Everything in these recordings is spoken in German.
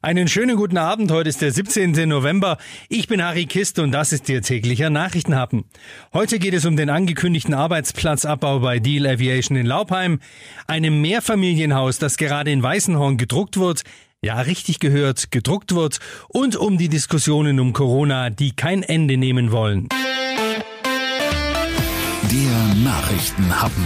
Einen schönen guten Abend. Heute ist der 17. November. Ich bin Harry Kist und das ist Ihr täglicher Nachrichtenhappen. Heute geht es um den angekündigten Arbeitsplatzabbau bei Deal Aviation in Laupheim, einem Mehrfamilienhaus, das gerade in Weißenhorn gedruckt wird, ja, richtig gehört, gedruckt wird und um die Diskussionen um Corona, die kein Ende nehmen wollen. Der Nachrichtenhappen.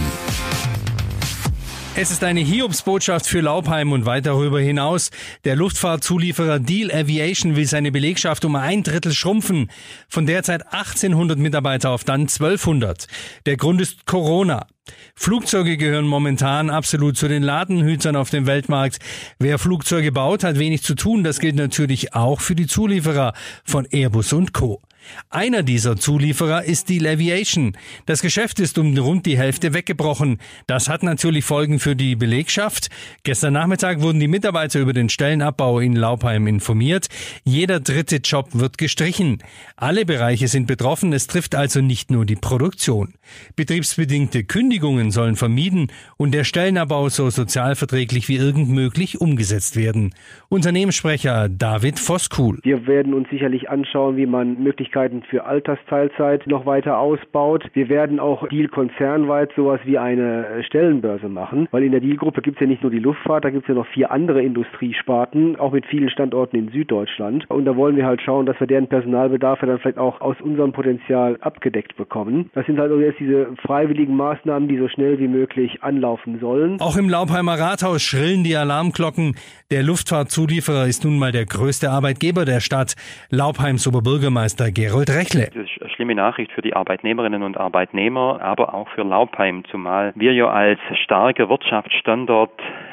Es ist eine Hiobsbotschaft für Laubheim und weit darüber hinaus. Der Luftfahrtzulieferer Deal Aviation will seine Belegschaft um ein Drittel schrumpfen. Von derzeit 1800 Mitarbeiter auf dann 1200. Der Grund ist Corona. Flugzeuge gehören momentan absolut zu den Ladenhütern auf dem Weltmarkt. Wer Flugzeuge baut, hat wenig zu tun. Das gilt natürlich auch für die Zulieferer von Airbus und Co. Einer dieser Zulieferer ist die Aviation. Das Geschäft ist um rund die Hälfte weggebrochen. Das hat natürlich Folgen für die Belegschaft. Gestern Nachmittag wurden die Mitarbeiter über den Stellenabbau in Laupheim informiert. Jeder dritte Job wird gestrichen. Alle Bereiche sind betroffen. Es trifft also nicht nur die Produktion. Betriebsbedingte Kündigungen sollen vermieden und der Stellenabbau so sozialverträglich wie irgend möglich umgesetzt werden. Unternehmenssprecher David Voskuhl. Wir werden uns sicherlich anschauen, wie man möglichst Möglichkeiten für Altersteilzeit noch weiter ausbaut. Wir werden auch Deal konzernweit sowas wie eine äh, Stellenbörse machen, weil in der Deal-Gruppe gibt es ja nicht nur die Luftfahrt, da gibt es ja noch vier andere Industriesparten, auch mit vielen Standorten in Süddeutschland. Und da wollen wir halt schauen, dass wir deren Personalbedarfe dann vielleicht auch aus unserem Potenzial abgedeckt bekommen. Das sind halt also jetzt diese freiwilligen Maßnahmen, die so schnell wie möglich anlaufen sollen. Auch im Laubheimer Rathaus schrillen die Alarmglocken. Der Luftfahrtzulieferer ist nun mal der größte Arbeitgeber der Stadt. Laubheims Oberbürgermeister Gerold Rechle. Das ist eine schlimme Nachricht für die Arbeitnehmerinnen und Arbeitnehmer, aber auch für Laubheim, zumal wir ja als starker Wirtschaftsstandort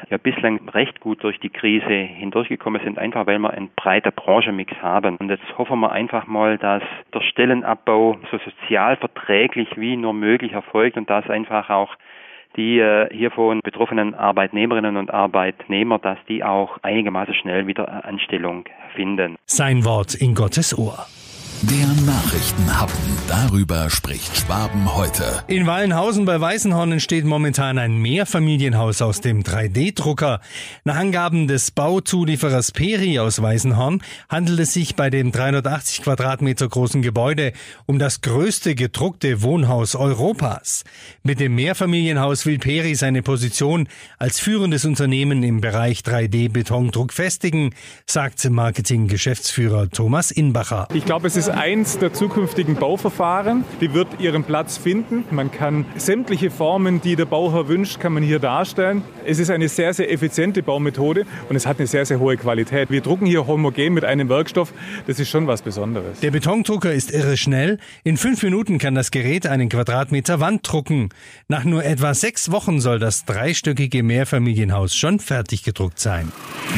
ja bislang recht gut durch die Krise hindurchgekommen sind, einfach weil wir einen breiten Branchenmix haben. Und jetzt hoffen wir einfach mal, dass der Stellenabbau so sozial verträglich wie nur möglich erfolgt und dass einfach auch die äh, hiervon betroffenen Arbeitnehmerinnen und Arbeitnehmer, dass die auch einigermaßen schnell wieder Anstellung finden. Sein Wort in Gottes Ohr. Der Nachrichtenhappen. Darüber spricht Schwaben heute. In Wallenhausen bei Weißenhorn entsteht momentan ein Mehrfamilienhaus aus dem 3D-Drucker. Nach Angaben des Bauzulieferers Peri aus Weißenhorn handelt es sich bei dem 380 Quadratmeter großen Gebäude um das größte gedruckte Wohnhaus Europas. Mit dem Mehrfamilienhaus will Peri seine Position als führendes Unternehmen im Bereich 3D-Betondruck festigen, sagt Marketing-Geschäftsführer Thomas Inbacher. Ich glaube, es ist eins der zukünftigen Bauverfahren. Die wird ihren Platz finden. Man kann sämtliche Formen, die der Bauherr wünscht, kann man hier darstellen. Es ist eine sehr, sehr effiziente Baumethode und es hat eine sehr, sehr hohe Qualität. Wir drucken hier homogen mit einem Werkstoff. Das ist schon was Besonderes. Der Betondrucker ist irre schnell. In fünf Minuten kann das Gerät einen Quadratmeter Wand drucken. Nach nur etwa sechs Wochen soll das dreistöckige Mehrfamilienhaus schon fertig gedruckt sein.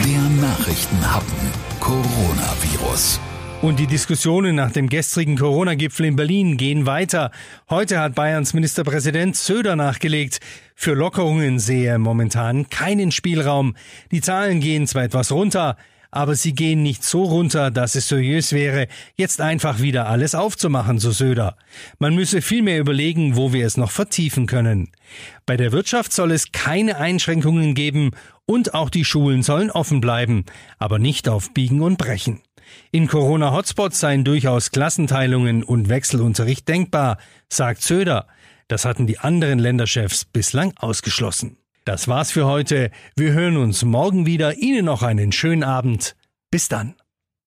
Der Nachrichtenhappen. Coronavirus. Und die Diskussionen nach dem gestrigen Corona-Gipfel in Berlin gehen weiter. Heute hat Bayerns Ministerpräsident Söder nachgelegt. Für Lockerungen sehe er momentan keinen Spielraum. Die Zahlen gehen zwar etwas runter, aber sie gehen nicht so runter, dass es seriös wäre, jetzt einfach wieder alles aufzumachen, so Söder. Man müsse vielmehr überlegen, wo wir es noch vertiefen können. Bei der Wirtschaft soll es keine Einschränkungen geben und auch die Schulen sollen offen bleiben, aber nicht auf Biegen und Brechen. In Corona-Hotspots seien durchaus Klassenteilungen und Wechselunterricht denkbar, sagt Söder. Das hatten die anderen Länderchefs bislang ausgeschlossen. Das war's für heute. Wir hören uns morgen wieder. Ihnen noch einen schönen Abend. Bis dann.